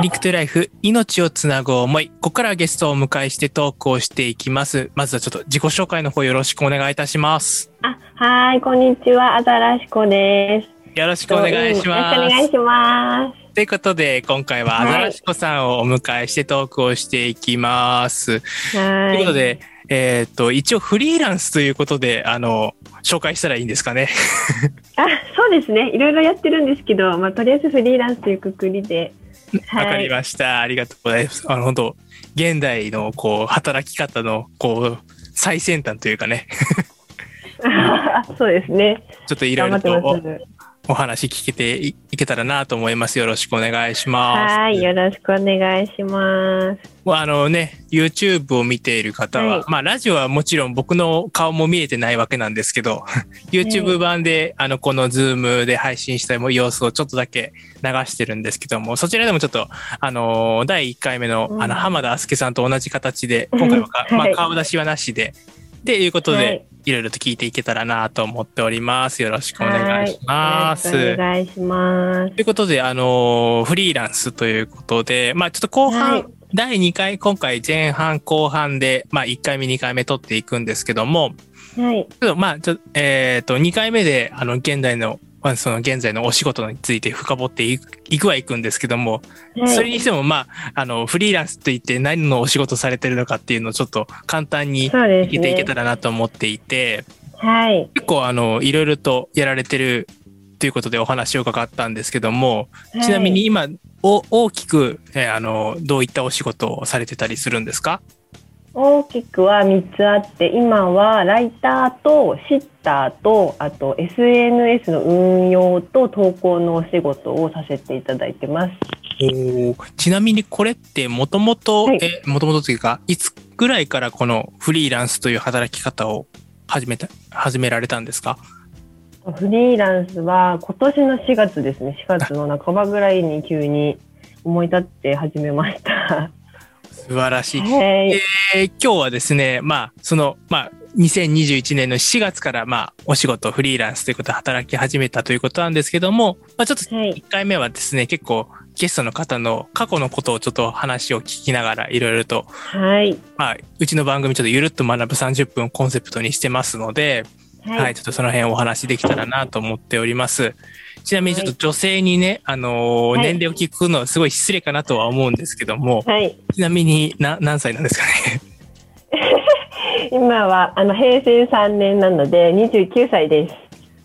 リンクトゥライフ、命をつなぐ思い。ここからゲストをお迎えしてトークをしていきます。まずはちょっと自己紹介の方よろしくお願いいたします。あ、はい、こんにちは、あざらしこです。よろしくお願いしよろしくおます。願いします。ということで、今回はアザラシコさんをお迎えしてトークをしていきます。はい。ということで、えっ、と、一応フリーランスということで、あの、紹介したらいいんですかね？あ、そうですね。いろいろやってるんですけど、まあ、とりあえずフリーランスというくくりで。わ、はいかりました。ありがとうございます。あの、本当現代の、こう、働き方の、こう、最先端というかね、そうですね。ちょっといろいろと。おお話聞けていいけたらなと思います。よろしくお願いします。はい、よろしくお願いします。もうあのね、YouTube を見ている方は、はい。まあラジオはもちろん僕の顔も見えてないわけなんですけど、YouTube 版で、あの、この Zoom で配信した様子をちょっとだけ流してるんですけども、そちらでもちょっと、あの、第1回目の、うん。あの、浜田あすけさんと同じ形で、今回はか、まあはい。顔出しはなしで、っていうことで、はいいろいろと聞いていけたらなと思っております。よろしくお願いします。お願いします。ということで、あのーフリーランスということで、まあちょっと後半、はい第2回、今回前半後半で、まあ1回目、2回目撮っていくんですけども、はい。ちょっとまあちょ、えっ、と、2回目で、あの、現代の、まあ、その現在のお仕事について深掘っていくいくはいくんですけども、はいそれにしても、まあ、あの、フリーランスといって何のお仕事されてるのかっていうのをちょっと簡単に。聞いていけたらなと思っていて、はい。結構あの、いろいろとやられてるということでお話を伺ったんですけども、ちなみに今、お大きく、えーあの、どういったお仕事をされてたりするんですか？大きくは3つあって今はライターとシッターとあと SNS の運用と投稿のお仕事をさせていただいてます。ちなみにこれってもともと、はいえ、もともとというか、いつぐらいからこのフリーランスという働き方を始めた、始められたんですか？フリーランスは今年の4月ですね4月の半ばぐらいに急に思い立って始めました。素晴らしい。はい、えー今日はですね、まあ、その、まあ、2021年の4月から、まあ、お仕事、フリーランスということで働き始めたということなんですけども、まあ、ちょっとはい。1回目はですね、結構ゲストの方の過去のことをちょっと話を聞きながらいろいろと、はい、まあ、うちの番組ちょっとゆるっと学ぶ30分をコンセプトにしてますので、はい、はい、ちょっとその辺お話できたらなと思っております。ちなみにちょっと女性にね、あのーはい年齢を聞くのはすごい失礼かなとは思うんですけども、はい、ちなみにな何歳なんですかね？今はあの平成3年なので29歳です。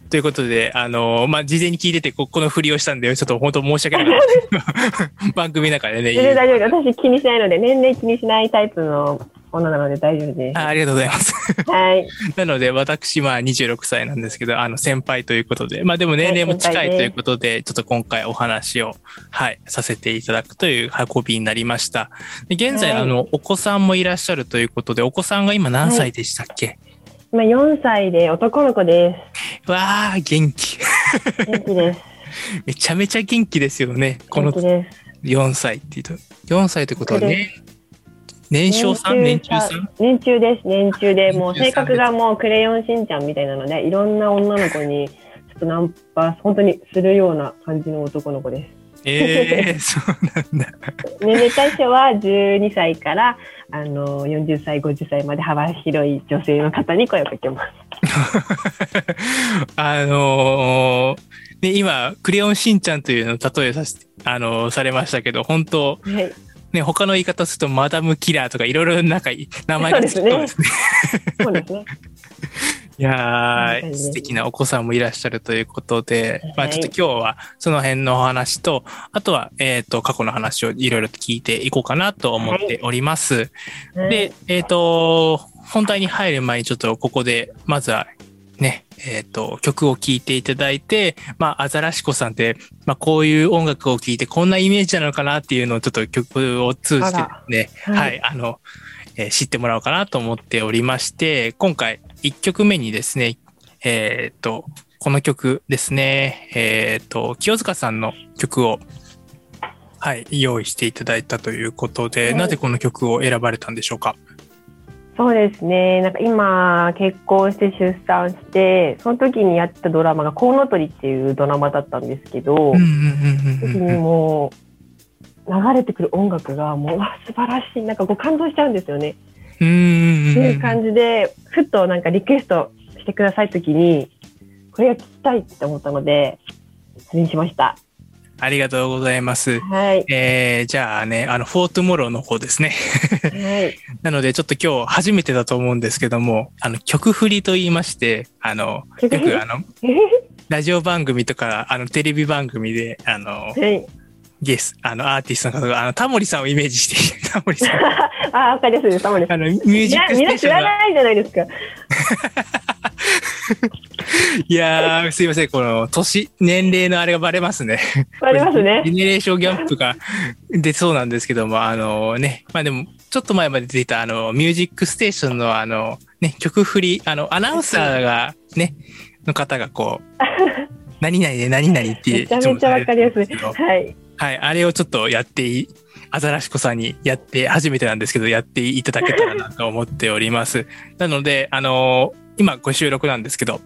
ということで、あのーまあ、事前に聞いててこ、この振りをしたんで、ちょっと本当申し訳なかった。番組の中でね、全然大丈夫。私気にしないので年齢気にしないタイプのものなので大丈夫です。あありがとうございます。はい。なので、私、まあ、26歳なんですけど、あの、先輩ということで、まあ、でも年齢も近いということで、ちょっと今回お話を、はい、させていただくという運びになりました。で現在、はいあの、お子さんもいらっしゃるということで、お子さんが今何歳でしたっけ、今4歳で男の子でわあ、元気。す。元気です。めちゃめちゃ元気ですよね。この元気です。4歳っていうと。4歳ってことはね、年少さん年中さん？年中です。年中で、もう性格がもうクレヨンしんちゃんみたいなので、いろんな女の子に、ちょっとナンパ、本当にするような感じの男の子です。ええそうなんだ。年齢対象は12歳から、あの、40歳、50歳まで幅広い女性の方に声をかけます。あのーね、今、クレヨンしんちゃんというのを例えさせて、あのーされましたけど、本当はい。ね、他の言い方すると、マダムキラーとかいろいろなんか名前がつきそうですね。そうですね。いやー、素敵なお子さんもいらっしゃるということで、まあはいちょっと今日はその辺のお話と、あとは、えっ、と、過去の話をいろいろと聞いていこうかなと思っております。はいで、えっ、と、本題に入る前にちょっとここで、まずはね、えっ、と、曲を聴いていただいて、まあ、アザラシコさんって、まあ、こういう音楽を聴いてこんなイメージなのかなっていうのをちょっと曲を通じてね、あら。はい、あの、えー知ってもらおうかなと思っておりまして、今回1曲目にですね、えっ、と、この曲ですね、えっ、と、清塚さんの曲を、はい、用意していただいたということで、はい。なぜこの曲を選ばれたんでしょうか？そうですね。なんか今、結婚して出産して、その時にやったドラマが、コウノトリっていうドラマだったんですけど、時にうんもう、流れてくる音楽がもう、わ、素晴らしい。なんかこう感動しちゃうんですよね。うーん。っていう感じで、ふっとなんかリクエストしてくださいときに、これが聞きたいって思ったので、それにしました。ありがとうございます。はい。えー、じゃあね、あの、フォートモローの方ですね。はい。なので、ちょっと今日初めてだと思うんですけども、あの、曲振りと言いまして、あの、よくあの、ラジオ番組とか、あの、テレビ番組で、あの、はい。ゲス、あの、アーティストの方が、あの、タモリさんをイメージして、タモリさん、あ、わかりやすいです。タモリさん。あの、ミュージックスみんな知テーションが、らないじゃないですか。いやー、すいません、この、年、年齢のあれがバレますね。あります ジねェ。ネレーションギャップが出そうなんですけども、あのね、まあでも、ちょっと前まで出ていた、あの、ミュージックステーションの、あの、ね、曲振り、あの、アナウンサーが、ね、の方がこう、何々で何々って めちゃめちゃわかりやすい。はい。はい、あれをちょっとやってい、アザラシコさんにやって、初めてなんですけど、やっていただけたらなと思っております。なので、あの今ご収録なんですけど、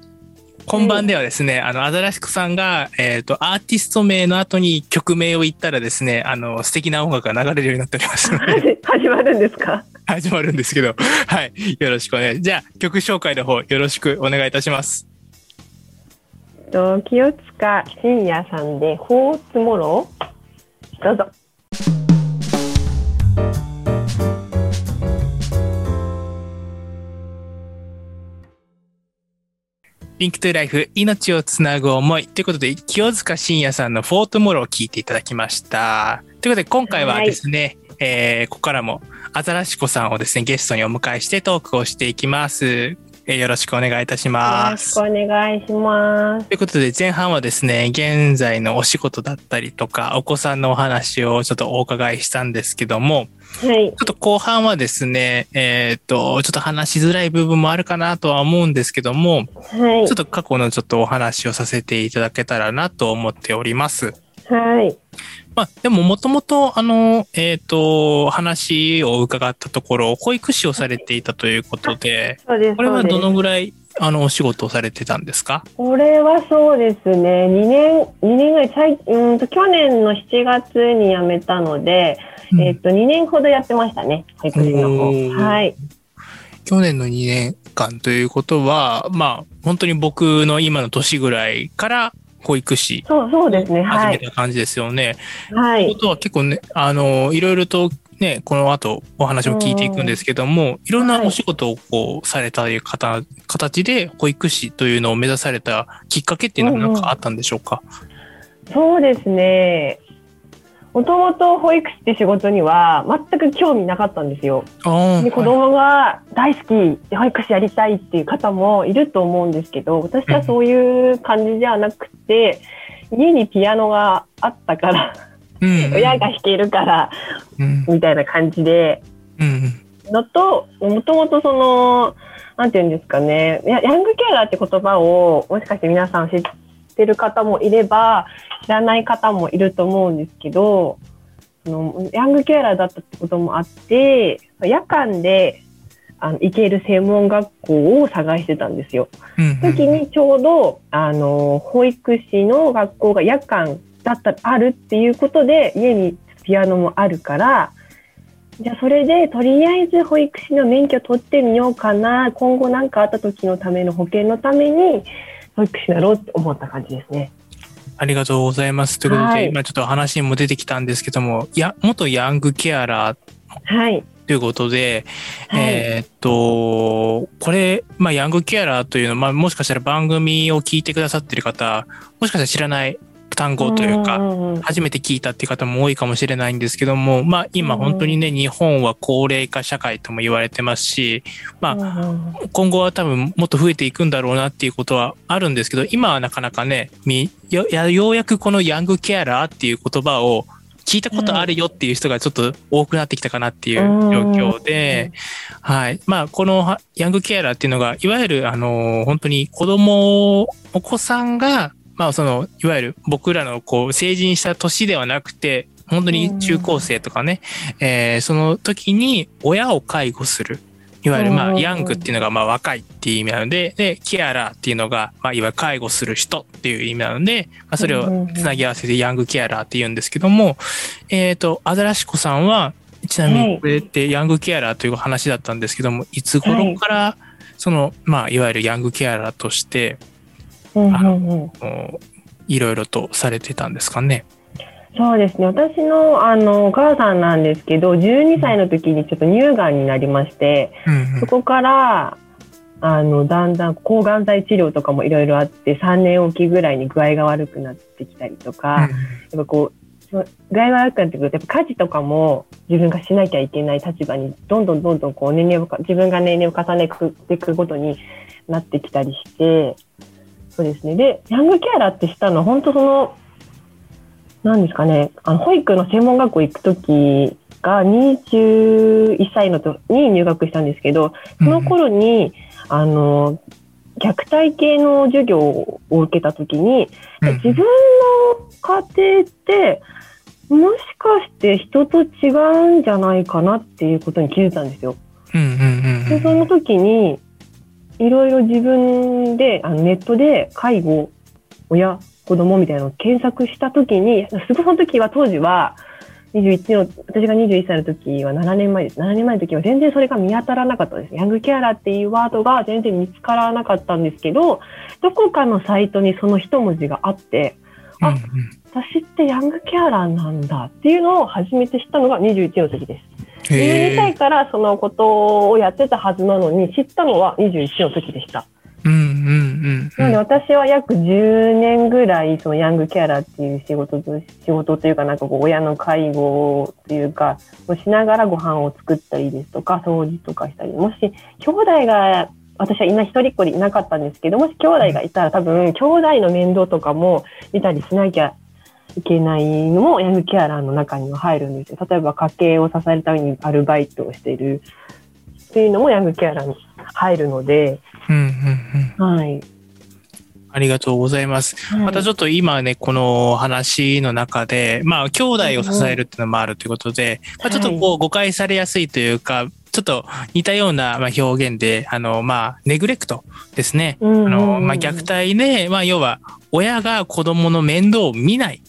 本番ではですね、あの、アザラシコさんが、えっ、と、アーティスト名の後に曲名を言ったらですね、あの、素敵な音楽が流れるようになっておりますので、始まるんですか？始まるんですけど、はい、よろしくお願い。じゃあ、曲紹介の方、よろしくお願いいたします。と清塚信也さんで「フォーツモロー」どうぞ。 Link to Life、命をつなぐ思い。ということで、清塚信也さんの For Tomorrow を聞いていただきました。ということで、今回はですね、えーここからも、アザラシコさんをですね、ゲストにお迎えしてトークをしていきます。えーよろしくお願いいたします。よろしくお願いします。ということで、前半はですね、現在のお仕事だったりとか、お子さんのお話をちょっとお伺いしたんですけども、はい。ちょっと後半はですね、えーっと、ちょっと話しづらい部分もあるかなとは思うんですけども、はいちょっ。と過去のちょっとお話をさせていただけたらなと思っております。はい。まあ、でももともと、あの、えっ、と、話を伺ったところ、保育士をされていたということで、そうです。これはどのぐらい、あの、お仕事をされてたんですか？これはそうですね。2年、2年ぐらい、最うーんと去年の7月に辞めたので、えっと、2年ほどやってましたね。保育士の方。はい。去年の2年間ということは、まあ、本当に僕の今の年ぐらいから保育士そう、そうですね。始はい。めた感じですよね。はい。ことは結構ね、あの、いろいろとね、この後お話も聞いていくんですけども、いろんなお仕事をこうされたという方、形で保育士というのを目指されたきっかけっていうのは何かあったんでしょうか、そうですね。もともと保育士って仕事には全く興味なかったんですよ。で子供が大好きで保育士やりたいっていう方もいると思うんですけど私はそういう感じではなくて、家にピアノがあったから、うん、親が弾けるからうん、みたいな感じでうん、のともともとそのなんていうんですかねやヤングケアラーって言葉をもしかして皆さん知ってる方もいれば知らない方もいると思うんですけどそのヤングケアラーだったってこともあって夜間であの行ける専門学校を探してたんですよ。うん、時にちょうどあの保育士の学校が夜間だったらあるっていうことで家にピアノもあるからじゃあそれでとりあえず保育士の免許取ってみようかな今後何かあった時のための保険のために保育士になろうって思った感じですね。ありがとうございます。ということで、はい今ちょっと話にも出てきたんですけども、いや、元ヤングケアラーはい。ということで、はいえーっと、これ、まあ、ヤングケアラーというのは、まあ、もしかしたら番組を聞いてくださってる方、もしかしたら知らない単語というか、初めて聞いたっていう方も多いかもしれないんですけども、まあ今うん本当にね、日本は高齢化社会とも言われてますし、まあ今後は多分もっと増えていくんだろうなっていうことはあるんですけど、今はなかなかね、みよやようやくこのヤングケアラーっていう言葉を聞いたことあるよっていう人がちょっと多くなってきたかなっていう状況で、はい。まあ、このはヤングケアラーっていうのが、いわゆる、あの、本当に子供、お子さんが、まあ、その、いわゆる僕らのこう、成人した年ではなくて、本当に中高生とかね、えーその時に親を介護する。いいわゆるまあうんヤングっていうのがまあ若いっていう意味なので、で、ケアラーっていうのがまあいわゆる介護する人っていう意味なので、まあそれをつなぎ合わせてヤングケアラーって言うんですけども、えっ、と、アザラシコさんは、ちなみにこれってヤングケアラーという話だったんですけども、いつ頃からその、まあいわゆるヤングケアラーとして、いろいろとされてたんですかね。そうですね。私の、あの、お母さんなんですけど、12歳の時にちょっと乳がんになりまして、うんそこから、あの、だんだん抗がん剤治療とかもいろいろあって、3年おきぐらいに具合が悪くなってきたりとか、やっぱこう、具合が悪くなってくると、やっぱ家事とかも自分がしなきゃいけない立場に、どんどんどんどんこう年齢をか、自分が年齢を重ねていくごとになってきたりして、そうですね。で、ヤングケアラーってしたのは、本当その、なんですかね、あの、保育の専門学校行くときが21歳のとに入学したんですけど、その頃に、あの、虐待系の授業を受けたときに、うん自分の家庭って、もしかして人と違うんじゃないかなっていうことに気づいたんですよ。うんうんうんうんで、その時に、いろいろ自分で、あのネットで介護、親、子供みたいなのを検索した時に、すごいその時は当時は、21の、私が21歳の時は7年前です。7年前の時は全然それが見当たらなかったです。ヤングケアラーっていうワードが全然見つからなかったんですけど、どこかのサイトにその一文字があって、あうんうん私ってヤングケアラーなんだっていうのを初めて知ったのが21の時です。12へ歳からそのことをやってたはずなのに、知ったのは21の時でした。うんうんうんなので私は約10年ぐらい、そのヤングケアラーっていう仕事と、仕事というかなんかこう親の介護というか、をしながらご飯を作ったりですとか、掃除とかしたり、もし兄弟が、私は今一人っ子でいなかったんですけど、もし兄弟がいたら多分、兄弟の面倒とかも見たりしなきゃいけないのもヤングケアラーの中には入るんですよ。例えば家計を支えるためにアルバイトをしているっていうのもヤングケアラーに入るので、うんうんうんはい。ありがとうございます。またちょっと今ね、この話の中で、まあ、兄弟を支えるっていうのもあるということで、まあ、ちょっとこう誤解されやすいというか、ちょっと似たようなまあ表現で、あの、まあ、ネグレクトですね。あの、まあ、虐待で、まあ、要は、親が子供の面倒を見ない。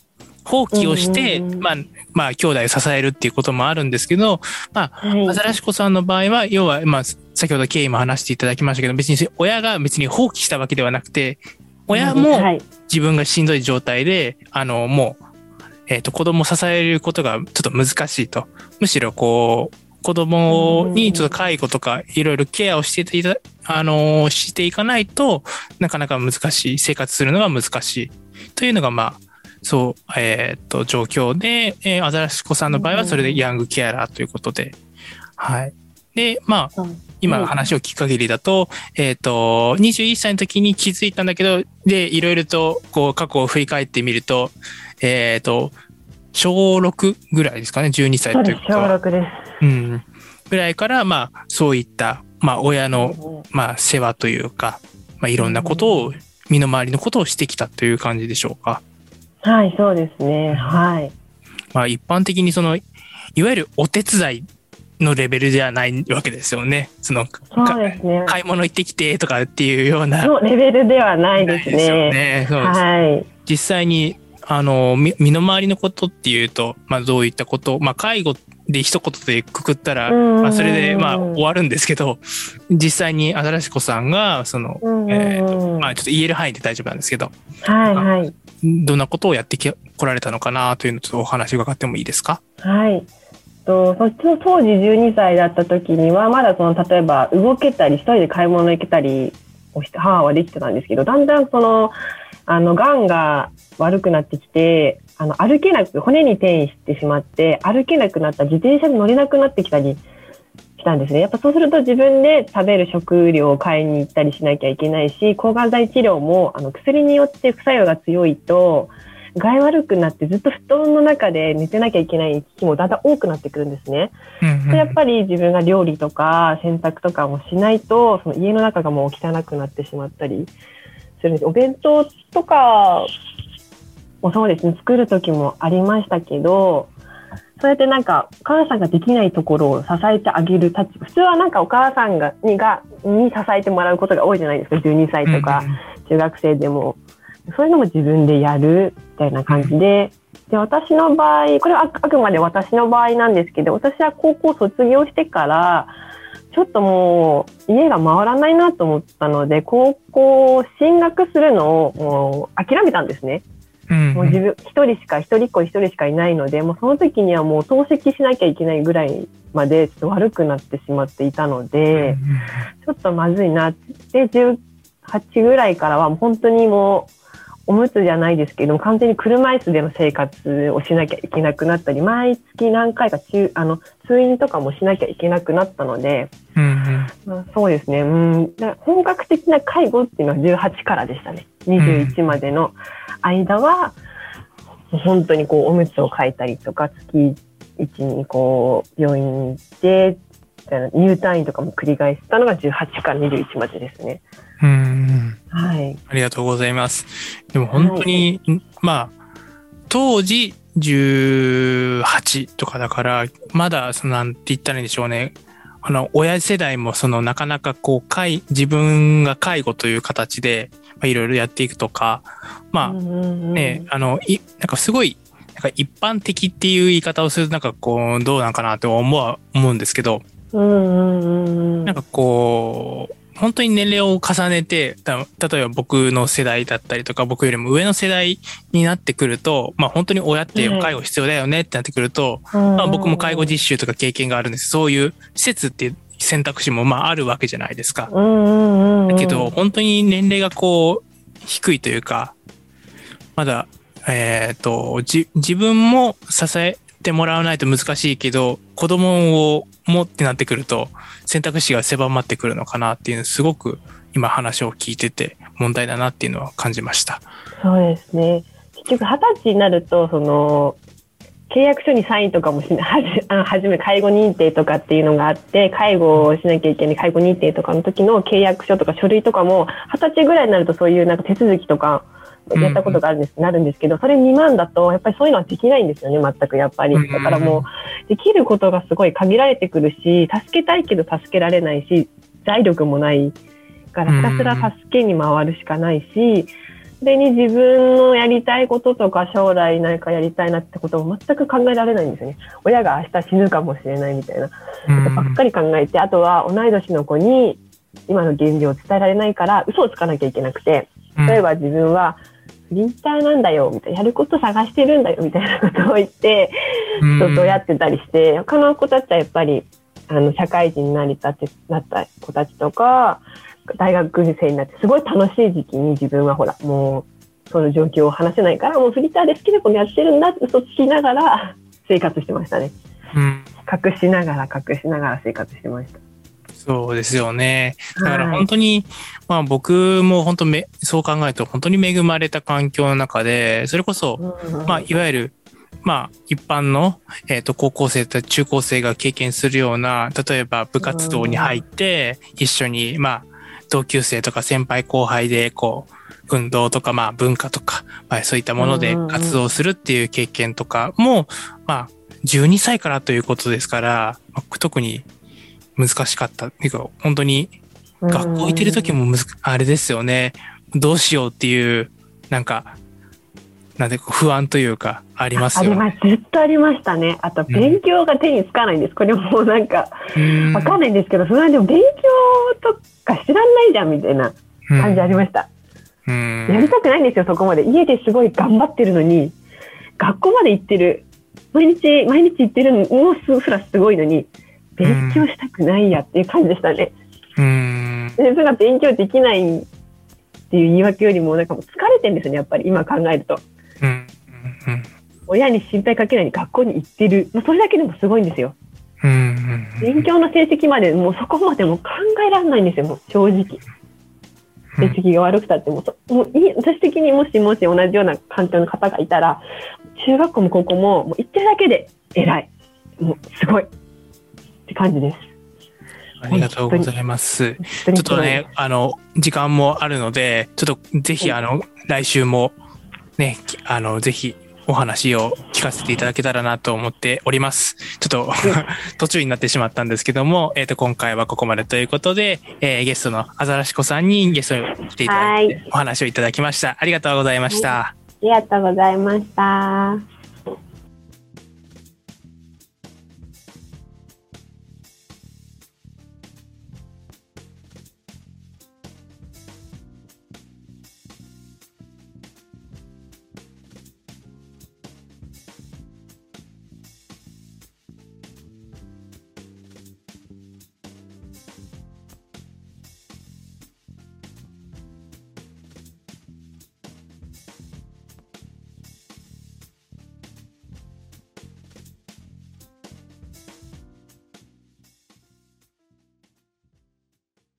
放棄をして、まあ、まあ、兄弟を支えるっていうこともあるんですけど、まあ、はい。アザラシコさんの場合は、要は、まあ、先ほど経緯も話していただきましたけど、別に親が別に放棄したわけではなくて、親もはい。自分がしんどい状態で、あの、もう、えっ、と、子供を支えることがちょっと難しいと。むしろ、こう、子供にちょっと介護とかいろいろケアをしていた、あの、していかないとなかなか難しい、生活するのが難しい。というのが、まあ、そう、えっ、と、状況で、えー、アザラシコさんの場合はそれでヤングケアラーということで、はい。で、まあ、今の話を聞く限りだと、えっ、と、21歳の時に気づいたんだけど、で、いろいろと、こう、過去を振り返ってみると、えっ、と、小6ぐらいですかね、12歳ということは。6です。うん。ぐらいから、まあ、そういった、まあ、親の、まあ、世話というか、まあ、いろんなことを、身の回りのことをしてきたという感じでしょうか。はい、そうですね。はい。まあ、一般的にその、いわゆるお手伝いのレベルではないわけですよね。その、そうかですね。買い物行ってきてとかっていうような。のレベルではないですね。ね。そうですはい。実際に、あの、み身の回りのことっていうと、まあどういったこと、まあ介護で一言でくくったら、うんまあそれでまあ終わるんですけど、実際に新し子さんが、その、えうんまあちょっと言える範囲で大丈夫なんですけど、はい、はい。どんなことをやってき来られたのかなというのをちょっとお話伺ってもいいですか？はい。とそっちの当時12歳だった時には、まだその、例えば動けたり、一人で買い物行けたりをして、母はできてたんですけど、だんだんその、あの、癌が悪くなってきて、あの、歩けなく、骨に転移してしまって、歩けなくなった自転車に乗れなくなってきたりしたんですね。やっぱそうすると自分で食べる食料を買いに行ったりしなきゃいけないし、抗がん剤治療も、あの、薬によって副作用が強いと、具合悪くなってずっと布団の中で寝てなきゃいけない日もだんだん多くなってくるんですね。うんうんでやっぱり自分が料理とか洗濯とかもしないと、その家の中がもう汚くなってしまったりするんです。お弁当とかもそうですね、作る時もありましたけど、そうやってなんか、お母さんができないところを支えてあげる立場。普通はなんかお母さんが、にが、に支えてもらうことが多いじゃないですか。12歳とか、中学生でも。そういうのも自分でやる、みたいな感じで。で、私の場合、これはあくまで私の場合なんですけど、私は高校卒業してから、ちょっともう家が回らないなと思ったので、高校進学するのをもう諦めたんですね。うんもう自分、一人しか、一人っ子一人しかいないので、もうその時にはもう透析しなきゃいけないぐらいまでちょっと悪くなってしまっていたので、ちょっとまずいなって、18ぐらいからは本当にもう、おむつじゃないですけども、完全に車椅子での生活をしなきゃいけなくなったり、毎月何回か中、あの、通院とかもしなきゃいけなくなったので、うんうんまあそうですね。うん。本格的な介護っていうのは18からでしたね。21までの間は、本当にこう、おむつを替えたりとか、月1にこう、病院に行って、入退院とかも繰り返したのが18から21までですね。うんうんはい。ありがとうございます。でも本当に、まあ、当時18とかだから、まだ、その、なんて言ったらいいんでしょうね。あの、親世代も、その、なかなかこう、介、自分が介護という形で、まあ、いろいろやっていくとか、まあ、ね、あの、い、なんかすごい、なんか一般的っていう言い方をすると、なんかこう、どうなんかなと思う、思うんですけど。なんかこう、本当に年齢を重ねて、た例えば僕の世代だったりとか、僕よりも上の世代になってくると、まあ本当に親って介護必要だよねってなってくると、まあ僕も介護実習とか経験があるんです。そういう施設っていう選択肢もまああるわけじゃないですか。うんうんうんうん。だけど、本当に年齢がこう、低いというか、まだ、えっ、と、じ、自分も支えてもらわないと難しいけど、子供をもってなってくると、選択肢が狭まってくるのかなっていうのすごく今話を聞いてて問題だなっていうのは感じました。そうですね。結局、二十歳になると、その、契約書にサインとかもし はじあはじめ介護認定とかっていうのがあって介護をしなきゃいけない介護認定とかの時の契約書とか書類とかも二十歳ぐらいになるとそういうなんか手続きとかやったことがあるんです、なるんですけどそれ未満だとやっぱりそういうのはできないんですよね全くやっぱり。だからもうできることがすごい限られてくるし助けたいけど助けられないし財力もないからひたすら助けに回るしかないしそれに自分のやりたいこととか将来何かやりたいなってことも全く考えられないんですよね。親が明日死ぬかもしれないみたいな。ことばっかり考えて、あとは同い年の子に今の現状を伝えられないから嘘をつかなきゃいけなくて、例えば自分はフリーターなんだよみたいな、やること探してるんだよみたいなことを言って、人とやってたりして、他の子たちはやっぱりあの社会人になりたてなった子たちとか、大学生になってすごい楽しい時期に自分はほらもうその状況を話せないからもうフリーターで好きなことやってるんだって嘘つきながら生活してましたね。うん、隠しながら隠しながら生活してました。そうですよね。だから本当に、まあ僕も本当め、そう考えると本当に恵まれた環境の中で、それこそ、まあいわゆる、まあ一般の、えっ、と高校生と中高生が経験するような、例えば部活動に入って、一緒に、まあ同級生とか先輩後輩で、こう、運動とか、まあ文化とか、まあそういったもので活動するっていう経験とかも、まあ12歳からということですから、まあ特に難しかった。っていうか、本当に、学校行ってる時もむず、あれですよね。どうしようっていう、なんか、なんで不安というか、ありますよね。あります。ずっとありましたね。あと、勉強が手につかないんです。これもなんか、わかんないんですけど、それはでも勉強とか知らないじゃんみたいな感じありました。うん、やりたくないんですよ、そこまで。家ですごい頑張ってるのに、学校まで行ってる。毎日、毎日行ってるのもすらすごいのに、勉強したくないやっていう感じでしたね。うん。自分が勉強できないっていう言い訳よりも、なんかもう疲れてるんですよね、やっぱり今考えると。うん。うん。親に心配かけないに学校に行ってる。もうそれだけでもすごいんですよ。うん。勉強の成績まで、もうそこまでも考えられないんですよ、もう正直。成績が悪くたっても、もういい私的にもしもし同じような環境の方がいたら、中学校も高校も、もう行ってるだけで偉い。もうすごい。って感じです。ありがとうございます。ちょっとね、あの、時間もあるので、ちょっとぜひ、あの、来週も、ね、あの、ぜひお話を聞かせていただけたらなと思っております。ちょっと 途中になってしまったんですけども、えっ、と、今回はここまでということで、えーゲストのアザラシコさんにゲストに来ていただいてはお話をいただきました。ありがとうございました。ありがとうございました。